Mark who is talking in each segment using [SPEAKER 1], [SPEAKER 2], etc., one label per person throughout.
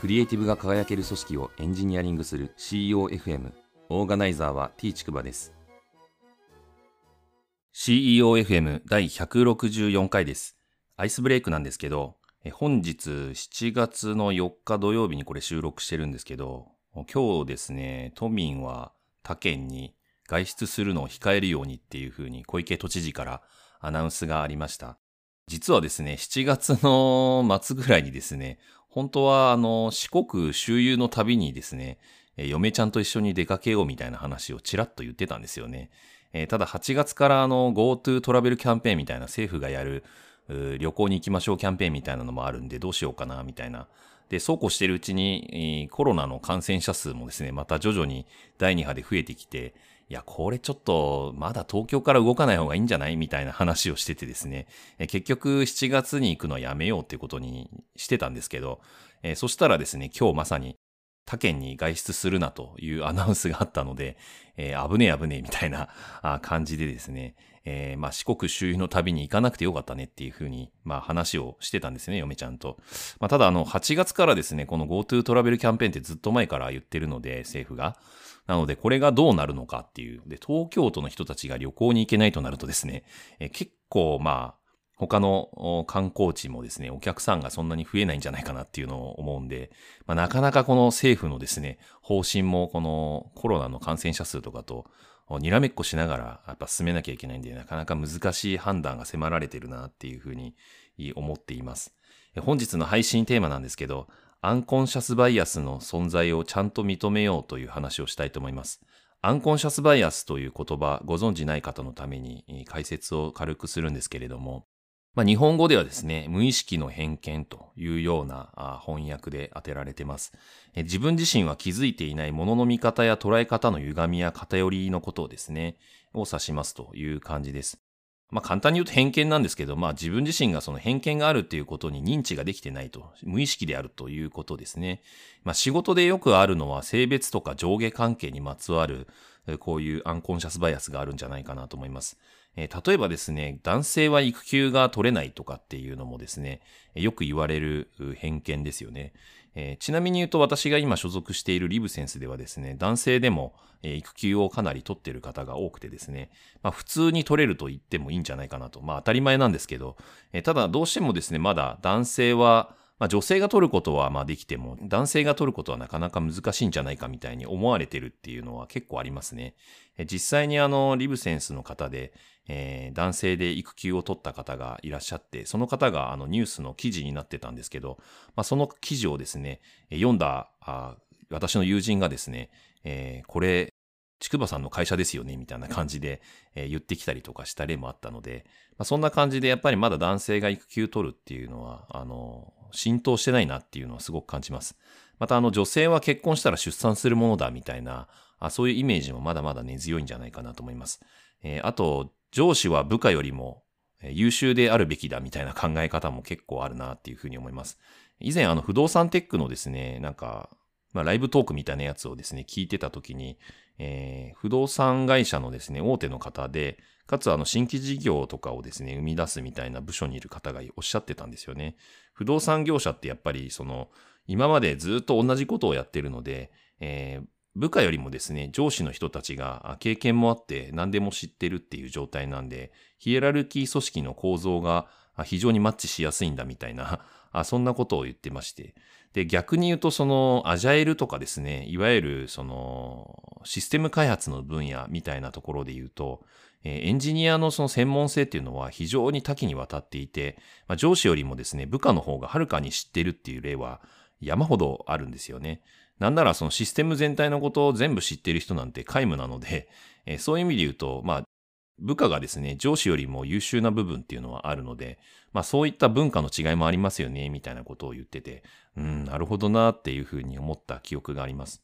[SPEAKER 1] クリエイティブが輝ける組織をエンジニアリングする CEOFM オーガナイザーは T ちくばです。CEOFM 第164回です。アイスブレイクなんですけど本日7月の4日土曜日にこれ収録してるんですけど今日ですね都民は他県に外出するのを控えるようにっていうふうに小池都知事からアナウンスがありました。実はですね、7月の末ぐらいにですね、本当はあの四国周遊の旅にですね、嫁ちゃんと一緒に出かけようみたいな話をちらっと言ってたんですよね。えー、ただ8月からあの GoTo トラベルキャンペーンみたいな政府がやる旅行に行きましょうキャンペーンみたいなのもあるんでどうしようかなみたいな。で、そうこうしてるうちにコロナの感染者数もですね、また徐々に第2波で増えてきて、いや、これちょっと、まだ東京から動かない方がいいんじゃない？みたいな話をしててですね、え結局7月に行くのはやめようっていうことにしてたんですけど、えそしたらですね、今日まさに他県に外出するなというアナウンスがあったので、えー、危ねえ危ねえみたいな感じでですね、えー、まあ四国周遊の旅に行かなくてよかったねっていうふうに、まあ話をしてたんですね、嫁ちゃんと。まあただあの、8月からですね、この GoTo トラベルキャンペーンってずっと前から言ってるので、政府が。なので、これがどうなるのかっていう。で、東京都の人たちが旅行に行けないとなるとですね、え結構、まあ、他の観光地もですね、お客さんがそんなに増えないんじゃないかなっていうのを思うんで、まあ、なかなかこの政府のですね、方針もこのコロナの感染者数とかと、にらめっこしながらやっぱ進めなきゃいけないんで、なかなか難しい判断が迫られてるなっていうふうに思っています。本日の配信テーマなんですけど、アンコンシャスバイアスの存在をちゃんと認めようという話をしたいと思います。アンコンシャスバイアスという言葉ご存じない方のために解説を軽くするんですけれども、まあ、日本語ではですね、無意識の偏見というような翻訳で当てられています。自分自身は気づいていないものの見方や捉え方の歪みや偏りのことをですね、を指しますという感じです。まあ簡単に言うと偏見なんですけど、まあ自分自身がその偏見があるっていうことに認知ができてないと、無意識であるということですね。まあ仕事でよくあるのは性別とか上下関係にまつわる、こういうアンコンシャスバイアスがあるんじゃないかなと思います。えー、例えばですね、男性は育休が取れないとかっていうのもですね、よく言われる偏見ですよね。えー、ちなみに言うと私が今所属しているリブセンスではですね、男性でも、えー、育休をかなり取っている方が多くてですね、まあ普通に取れると言ってもいいんじゃないかなと。まあ当たり前なんですけど、えー、ただどうしてもですね、まだ男性は、まあ、女性が取ることはまあできても、男性が取ることはなかなか難しいんじゃないかみたいに思われてるっていうのは結構ありますね。実際にあの、リブセンスの方で、えー、男性で育休を取った方がいらっしゃって、その方があのニュースの記事になってたんですけど、まあ、その記事をですね、読んだあ私の友人がですね、えー、これ、筑波さんの会社ですよね、みたいな感じで、えー、言ってきたりとかした例もあったので、まあ、そんな感じでやっぱりまだ男性が育休取るっていうのは、あの、浸透してないなっていうのはすごく感じます。またあの女性は結婚したら出産するものだみたいな、あそういうイメージもまだまだ根強いんじゃないかなと思います。えー、あと、上司は部下よりも優秀であるべきだみたいな考え方も結構あるなっていうふうに思います。以前あの不動産テックのですね、なんか、まあライブトークみたいなやつをですね、聞いてた時に、えー、不動産会社のですね、大手の方で、かつあの新規事業とかをですね、生み出すみたいな部署にいる方がおっしゃってたんですよね。不動産業者ってやっぱりその、今までずっと同じことをやってるので、えー、部下よりもですね、上司の人たちが経験もあって何でも知ってるっていう状態なんで、ヒエラルキー組織の構造が非常にマッチしやすいんだみたいな、そんなことを言ってまして。で、逆に言うとそのアジャイルとかですね、いわゆるそのシステム開発の分野みたいなところで言うと、えエンジニアのその専門性っていうのは非常に多岐にわたっていて、まあ、上司よりもですね、部下の方がはるかに知ってるっていう例は山ほどあるんですよね。なんならそのシステム全体のことを全部知ってる人なんて皆無なので、えー、そういう意味で言うと、まあ、部下がですね、上司よりも優秀な部分っていうのはあるので、まあそういった文化の違いもありますよね、みたいなことを言ってて、うん、なるほどなっていうふうに思った記憶があります。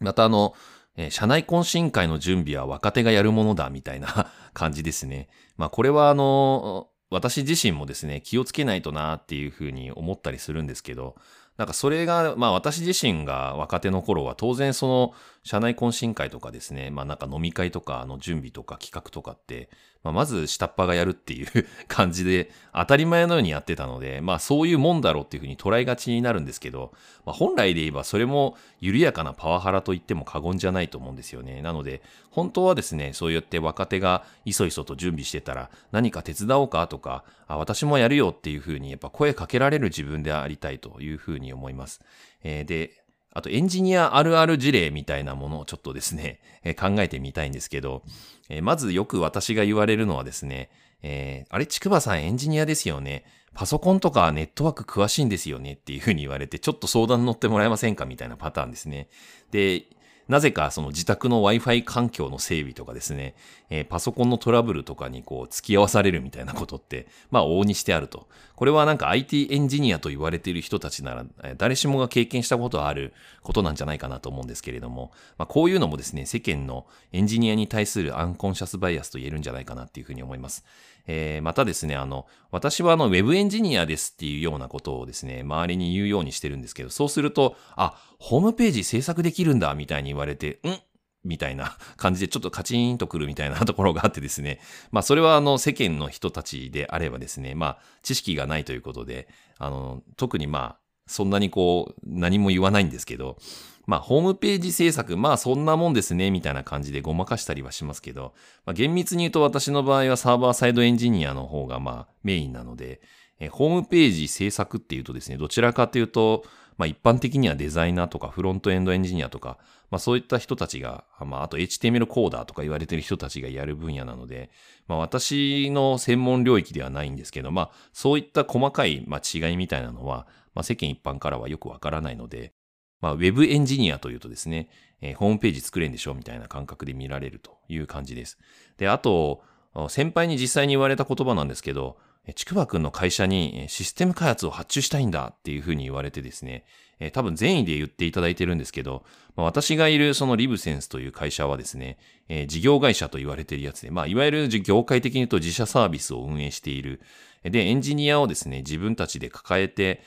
[SPEAKER 1] またあの、えー、社内懇親会の準備は若手がやるものだ、みたいな 感じですね。まあこれはあの、私自身もですね、気をつけないとなっていうふうに思ったりするんですけど、なんかそれが、まあ私自身が若手の頃は当然その社内懇親会とかですね、まあなんか飲み会とかの準備とか企画とかって、まあまず下っ端がやるっていう 感じで当たり前のようにやってたので、まあそういうもんだろうっていうふうに捉えがちになるんですけど、まあ本来で言えばそれも緩やかなパワハラと言っても過言じゃないと思うんですよね。なので本当はですね、そうやって若手がいそいそと準備してたら何か手伝おうかとか、あ私もやるよっていうふうにやっぱ声かけられる自分でありたいというふうに思います。えー、で、あとエンジニアあるある事例みたいなものをちょっとですね、えー、考えてみたいんですけど、えー、まずよく私が言われるのはですね、えー、あれ、ちくばさんエンジニアですよね。パソコンとかネットワーク詳しいんですよねっていうふうに言われて、ちょっと相談乗ってもらえませんかみたいなパターンですね。で、なぜかその自宅の Wi-Fi 環境の整備とかですね、えー、パソコンのトラブルとかにこう付き合わされるみたいなことって、まあ往々にしてあると。これはなんか IT エンジニアと言われている人たちなら、誰しもが経験したことあることなんじゃないかなと思うんですけれども、まあこういうのもですね、世間のエンジニアに対するアンコンシャスバイアスと言えるんじゃないかなっていうふうに思います。えー、またですね、あの、私はあの、ウェブエンジニアですっていうようなことをですね、周りに言うようにしてるんですけど、そうすると、あ、ホームページ制作できるんだ、みたいに言われて、んみたいな感じでちょっとカチンとくるみたいなところがあってですね。まあそれはあの世間の人たちであればですね、まあ知識がないということで、あの、特にまあそんなにこう何も言わないんですけど、まあ、ホームページ制作、まあ、そんなもんですね、みたいな感じでごまかしたりはしますけど、まあ、厳密に言うと私の場合はサーバーサイドエンジニアの方が、まあ、メインなので、ホームページ制作っていうとですね、どちらかというと、まあ、一般的にはデザイナーとかフロントエンドエンジニアとか、まあ、そういった人たちが、まあ、あと HTML コーダーとか言われてる人たちがやる分野なので、まあ、私の専門領域ではないんですけど、まあ、そういった細かい、まあ、違いみたいなのは、まあ、世間一般からはよくわからないので、まあ、ウェブエンジニアというとですね、えー、ホームページ作れんでしょみたいな感覚で見られるという感じです。で、あと、先輩に実際に言われた言葉なんですけど、ちくばくんの会社にシステム開発を発注したいんだっていうふうに言われてですね、多分善意で言っていただいてるんですけど、私がいるそのリブセンスという会社はですね、事業会社と言われているやつで、まあ、いわゆる業界的に言うと自社サービスを運営している。で、エンジニアをですね、自分たちで抱えて、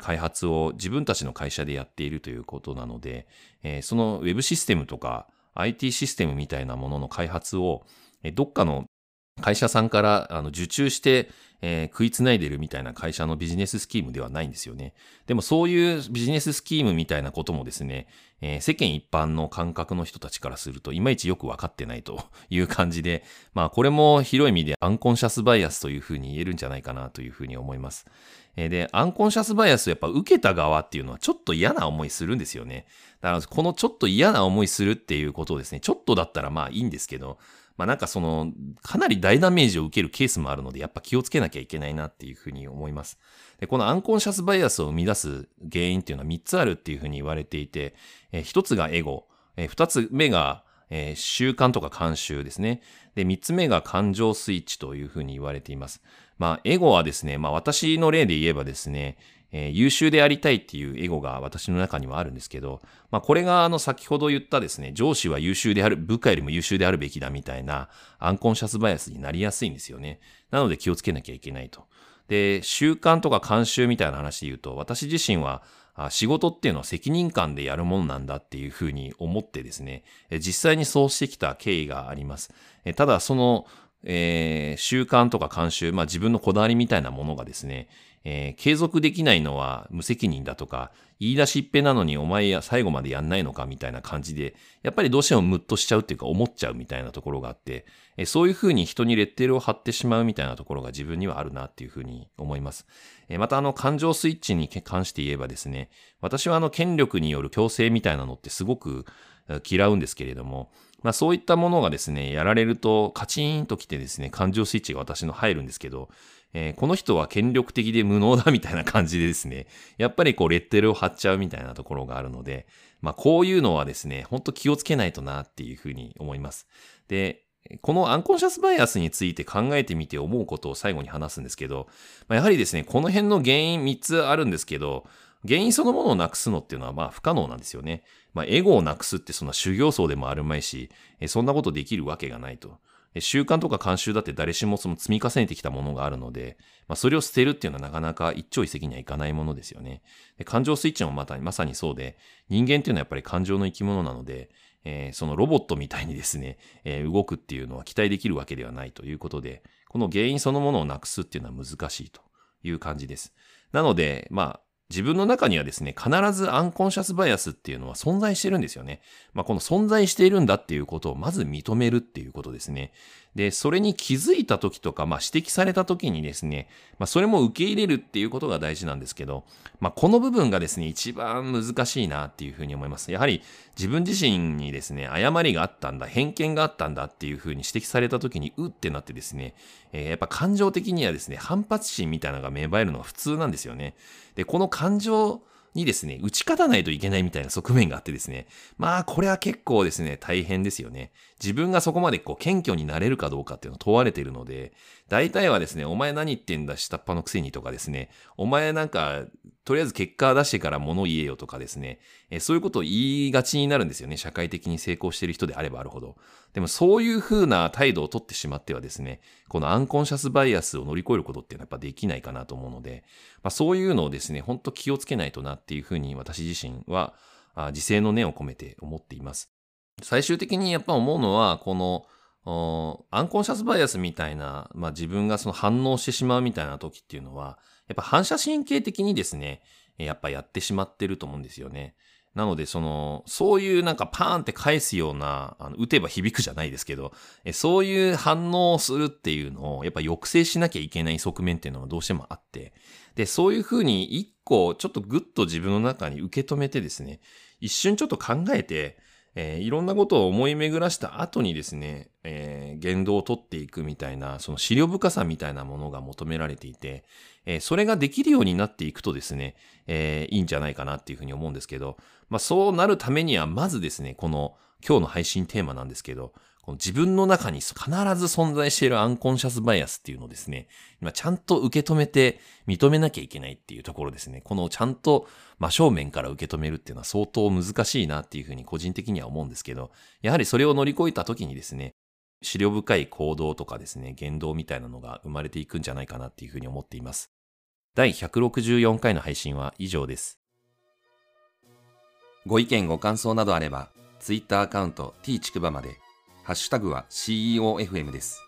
[SPEAKER 1] 開発を自分たちの会社でやっているということなので、その Web システムとか IT システムみたいなものの開発を、どっかの会社さんからあの受注して、えー、食いつないでるみたいな会社のビジネススキームではないんですよね。でもそういうビジネススキームみたいなこともですね、えー、世間一般の感覚の人たちからするといまいちよくわかってないと いう感じで、まあこれも広い意味でアンコンシャスバイアスというふうに言えるんじゃないかなというふうに思います。で、アンコンシャスバイアスをやっぱ受けた側っていうのはちょっと嫌な思いするんですよね。だからこのちょっと嫌な思いするっていうことをですね、ちょっとだったらまあいいんですけど、まあなんかその、かなり大ダメージを受けるケースもあるので、やっぱ気をつけなきゃいけないなっていうふうに思います。で、このアンコンシャスバイアスを生み出す原因っていうのは3つあるっていうふうに言われていて、え1つがエゴ、え2つ目が、えー、習慣とか慣習ですね。で、3つ目が感情スイッチというふうに言われています。まあ、エゴはですね、まあ私の例で言えばですね、えー、優秀でありたいっていうエゴが私の中にはあるんですけど、まあこれがあの先ほど言ったですね、上司は優秀である、部下よりも優秀であるべきだみたいなアンコンシャスバイアスになりやすいんですよね。なので気をつけなきゃいけないと。で、習慣とか慣習みたいな話で言うと、私自身は仕事っていうのは責任感でやるもんなんだっていうふうに思ってですね、実際にそうしてきた経緯があります。ただその、えー、習慣とか慣習、まあ自分のこだわりみたいなものがですね、えー、継続できないのは無責任だとか、言い出しっぺなのにお前や最後までやんないのかみたいな感じで、やっぱりどうしてもムッとしちゃうっていうか思っちゃうみたいなところがあって、えー、そういうふうに人にレッテルを貼ってしまうみたいなところが自分にはあるなっていうふうに思います。えー、またあの感情スイッチに関して言えばですね、私はあの権力による強制みたいなのってすごく嫌うんですけれども、まあそういったものがですね、やられるとカチーンと来てですね、感情スイッチが私の入るんですけど、えー、この人は権力的で無能だみたいな感じでですね、やっぱりこうレッテルを貼っちゃうみたいなところがあるので、まあこういうのはですね、ほんと気をつけないとなっていうふうに思います。で、このアンコンシャスバイアスについて考えてみて思うことを最後に話すんですけど、まあ、やはりですね、この辺の原因3つあるんですけど、原因そのものをなくすのっていうのはまあ不可能なんですよね。まあエゴをなくすってそんな修行僧でもあるまいし、そんなことできるわけがないと。習慣とか慣習だって誰しもその積み重ねてきたものがあるので、まあ、それを捨てるっていうのはなかなか一朝一夕にはいかないものですよね。で感情スイッチもまたまさにそうで、人間っていうのはやっぱり感情の生き物なので、えー、そのロボットみたいにですね、えー、動くっていうのは期待できるわけではないということで、この原因そのものをなくすっていうのは難しいという感じです。なので、まあ、自分の中にはですね、必ずアンコンシャスバイアスっていうのは存在してるんですよね。まあ、この存在しているんだっていうことをまず認めるっていうことですね。で、それに気づいた時とか、まあ、指摘された時にですね、まあ、それも受け入れるっていうことが大事なんですけど、まあ、この部分がですね、一番難しいなっていうふうに思います。やはり自分自身にですね、誤りがあったんだ、偏見があったんだっていうふうに指摘された時に、うってなってですね、えー、やっぱ感情的にはですね、反発心みたいなのが芽生えるのが普通なんですよね。で、この感情にですね、打ち勝たないといけないみたいな側面があってですね、まあこれは結構ですね、大変ですよね。自分がそこまでこう謙虚になれるかどうかっていうのを問われているので、大体はですね、お前何言ってんだ下っ端のくせにとかですね、お前なんかとりあえず結果出してから物言えよとかですね、えそういうことを言いがちになるんですよね。社会的に成功している人であればあるほど。でもそういう風な態度をとってしまってはですね、このアンコンシャスバイアスを乗り越えることっていうのはやっぱできないかなと思うので、まあ、そういうのをですね、ほんと気をつけないとなっていう風に私自身は、あ自制の念を込めて思っています。最終的にやっぱ思うのは、この、アンコンシャスバイアスみたいな、まあ自分がその反応してしまうみたいな時っていうのは、やっぱ反射神経的にですね、やっぱやってしまってると思うんですよね。なので、その、そういうなんかパーンって返すような、あの、打てば響くじゃないですけど、そういう反応をするっていうのを、やっぱ抑制しなきゃいけない側面っていうのはどうしてもあって、で、そういうふうに一個、ちょっとグッと自分の中に受け止めてですね、一瞬ちょっと考えて、えー、いろんなことを思い巡らした後にですね、えー、言動をとっていくみたいな、その資料深さみたいなものが求められていて、えー、それができるようになっていくとですね、え、いいんじゃないかなっていうふうに思うんですけど、まあそうなるためには、まずですね、この今日の配信テーマなんですけど、この自分の中に必ず存在しているアンコンシャスバイアスっていうのをですね、今ちゃんと受け止めて認めなきゃいけないっていうところですね。このちゃんと真正面から受け止めるっていうのは相当難しいなっていうふうに個人的には思うんですけど、やはりそれを乗り越えた時にですね、資料深い行動とかですね、言動みたいなのが生まれていくんじゃないかなっていうふうに思っています。第164回の配信は以上です。ご意見ご感想などあれば、Twitter アカウント t ちくばまでハッシュタグは CEOFM です。